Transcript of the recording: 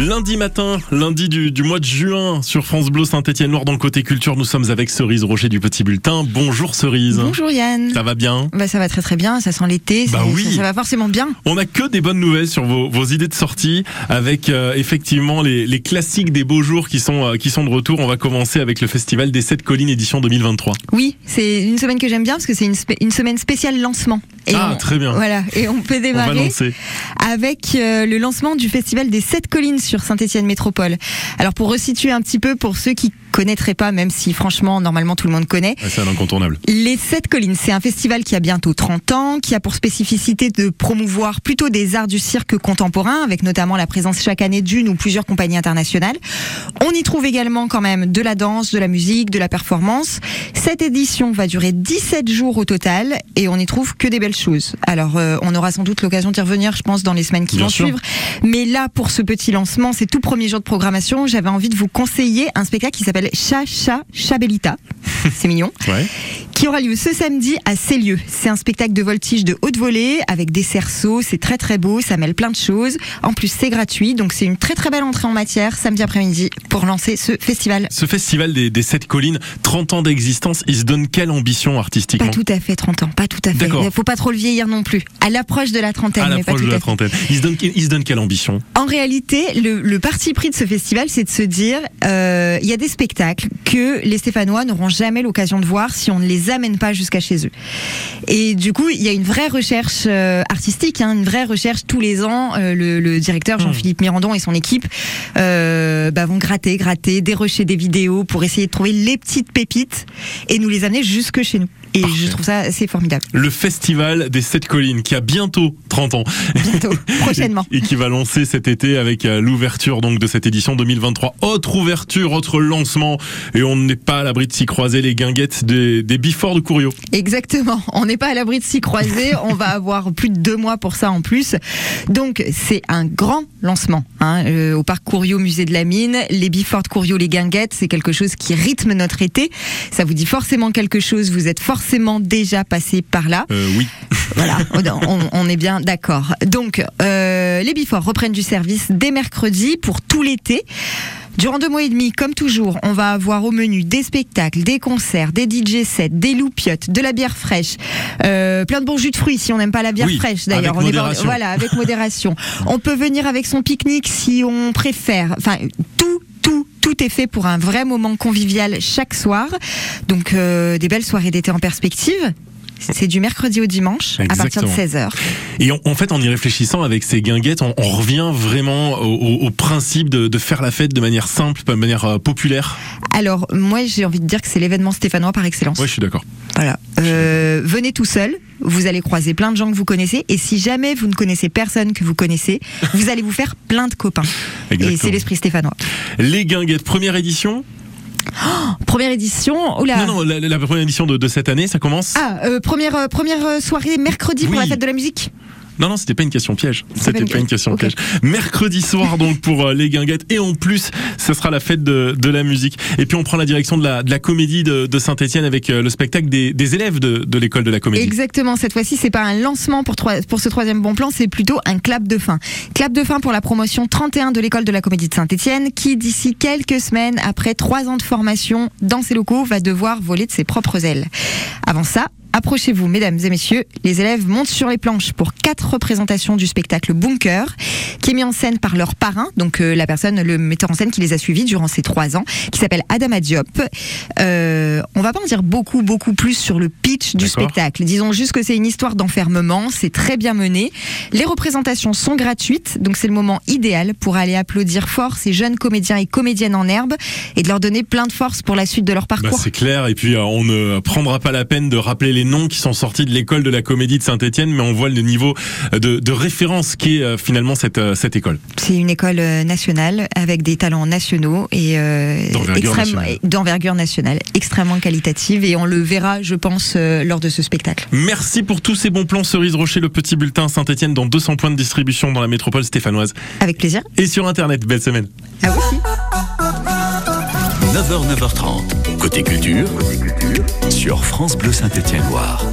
Lundi matin, lundi du, du mois de juin, sur France Bleu Saint-Étienne-Noir, dans le côté culture, nous sommes avec Cerise Rocher du Petit Bulletin. Bonjour Cerise. Bonjour Yann. Ça va bien? Bah ça va très très bien, ça sent l'été, Bah oui. ça, ça va forcément bien. On n'a que des bonnes nouvelles sur vos, vos idées de sortie, avec euh, effectivement les, les classiques des beaux jours qui sont, euh, qui sont de retour. On va commencer avec le festival des Sept Collines édition 2023. Oui, c'est une semaine que j'aime bien parce que c'est une semaine spéciale lancement. Et Ah, on- très bien. Voilà, et on peut démarrer avec euh, le lancement du festival des Sept Collines sur Saint-Étienne Métropole. Alors pour resituer un petit peu pour ceux qui connaîtraient pas, même si franchement normalement tout le monde connaît, C'est un incontournable. Les Sept Collines, c'est un festival qui a bientôt 30 ans, qui a pour spécificité de promouvoir plutôt des arts du cirque contemporain, avec notamment la présence chaque année d'une ou plusieurs compagnies internationales. On y trouve également quand même de la danse, de la musique, de la performance. Cette édition va durer 17 jours au total et on y trouve que des belles choses. Alors euh, on aura sans doute l'occasion d'y revenir, je pense, dans les semaines qui Bien vont sûr. suivre. Mais là, pour ce petit lancement, c'est tout premier jour de programmation, j'avais envie de vous conseiller un spectacle qui s'appelle Cha Cha Chabelita. C'est mignon Ouais. Qui aura lieu ce samedi à Célieu. C'est un spectacle de voltige de haute volée avec des cerceaux, c'est très très beau, ça mêle plein de choses. En plus, c'est gratuit, donc c'est une très très belle entrée en matière samedi après-midi pour lancer ce festival. Ce festival des, des Sept Collines, 30 ans d'existence, il se donne quelle ambition artistiquement Pas tout à fait 30 ans, pas tout à fait. Il faut pas trop le vieillir non plus. À l'approche de la trentaine, à l'approche de la fait. trentaine. Il se donne, il se donne quelle ambition? En réalité, le, le parti pris de ce festival, c'est de se dire, euh, il y a des spectacles que les Stéphanois n'auront jamais l'occasion de voir si on ne les amène pas jusqu'à chez eux. Et du coup, il y a une vraie recherche euh, artistique, hein, une vraie recherche tous les ans. Euh, le, le directeur Jean-Philippe Mirandon et son équipe euh, bah, vont gratter, gratter, dérocher des vidéos pour essayer de trouver les petites pépites et nous les amener jusque chez nous. Et Parfait. je trouve ça assez formidable. Le festival des Sept Collines, qui a bientôt 30 ans. Bientôt, prochainement. Et qui va lancer cet été avec euh, l'ouverture donc de cette édition 2023. Autre ouverture, autre lancement. Et on n'est pas à l'abri de s'y croiser les guinguettes des, des Bifort de Couriot. Exactement. On n'est pas à l'abri de s'y croiser. On va avoir plus de deux mois pour ça en plus. Donc c'est un grand lancement hein, euh, au parc Couriot, musée de la mine. Les Bifort Couriot, les guinguettes, c'est quelque chose qui rythme notre été. Ça vous dit forcément quelque chose. Vous êtes forcément déjà passé par là. Euh, oui. Voilà, on, on est bien d'accord. Donc, euh, les Bifort reprennent du service dès mercredi pour tout l'été. Durant deux mois et demi, comme toujours, on va avoir au menu des spectacles, des concerts, des DJ sets, des loupiottes, de la bière fraîche, euh, plein de bons jus de fruits si on n'aime pas la bière Oui, fraîche d'ailleurs. voilà, avec modération. on peut venir avec son pique-nique si on préfère. Enfin, tout, est fait pour un vrai moment convivial chaque soir. Donc, euh, des belles soirées d'été en perspective. C'est du mercredi au dimanche à partir de Exactement. 16h. Et en, en fait, en y réfléchissant avec ces guinguettes, on, on revient vraiment au, au- au principe de, de faire la fête de manière simple, de manière euh, populaire? Alors, moi, j'ai envie de dire que c'est l'événement stéphanois par excellence. Ouais, je suis d'accord. Voilà. Euh, venez tout seul, vous allez croiser plein de gens que vous connaissez, et si jamais vous ne connaissez personne que vous connaissez, vous allez vous faire plein de copains. Et c'est l'esprit stéphanois. Les guinguettes, première édition Première édition, oula. Non, non, la, la première édition de, de cette année, ça commence Ah, euh, première, euh, première soirée mercredi pour la fête de la musique. Non, non, c'était pas une question piège. C'était pas une question piège. Mercredi soir, donc, pour euh, les guinguettes. Et en plus, ce sera la fête de, de la musique. Et puis, on prend la direction de la, de la comédie de, de Saint-Etienne avec euh, le spectacle des, des élèves de, de l'école de la comédie. Exactement. Cette fois-ci, c'est pas un lancement pour, trois- pour ce troisième bon plan, c'est plutôt un clap de fin. Clap de fin pour la promotion 31 de l'école de la comédie de Saint-Etienne, qui d'ici quelques semaines, après trois ans de formation dans ses locaux, va devoir voler de ses propres ailes. Avant ça, Approchez-vous, mesdames et messieurs, les élèves montent sur les planches pour quatre représentations du spectacle Bunker, qui est mis en scène par leur parrain, donc euh, la personne, le metteur en scène qui les a suivis durant ces trois ans, qui s'appelle Adama Diop. Euh, on va pas en dire beaucoup, beaucoup plus sur le pitch du spectacle. Disons juste que c'est une histoire d'enfermement, c'est très bien mené. Les représentations sont gratuites, donc c'est le moment idéal pour aller applaudir fort ces jeunes comédiens et comédiennes en herbe et de leur donner plein de force pour la suite de leur Bah, parcours. c'est clair, et puis euh, on ne prendra pas la peine de rappeler les noms qui sont sortis de l'école de la comédie de Saint-Etienne, mais on voit le niveau de, de référence qui est euh, finalement cette, euh, cette école. C'est une école euh, nationale avec des talents nationaux et euh, D'envergure nationale. extrêmement qualitative et on le verra, je pense, euh, lors de ce spectacle. Merci pour tous ces bons plans, Cerise Rocher, le petit bulletin Saint-Etienne dans 200 points de distribution dans la métropole stéphanoise Avec plaisir. et sur Internet. Belle semaine. À vous aussi. 9h, 9h30. Côté culture, sur France Bleu Saint-Étienne-Loire.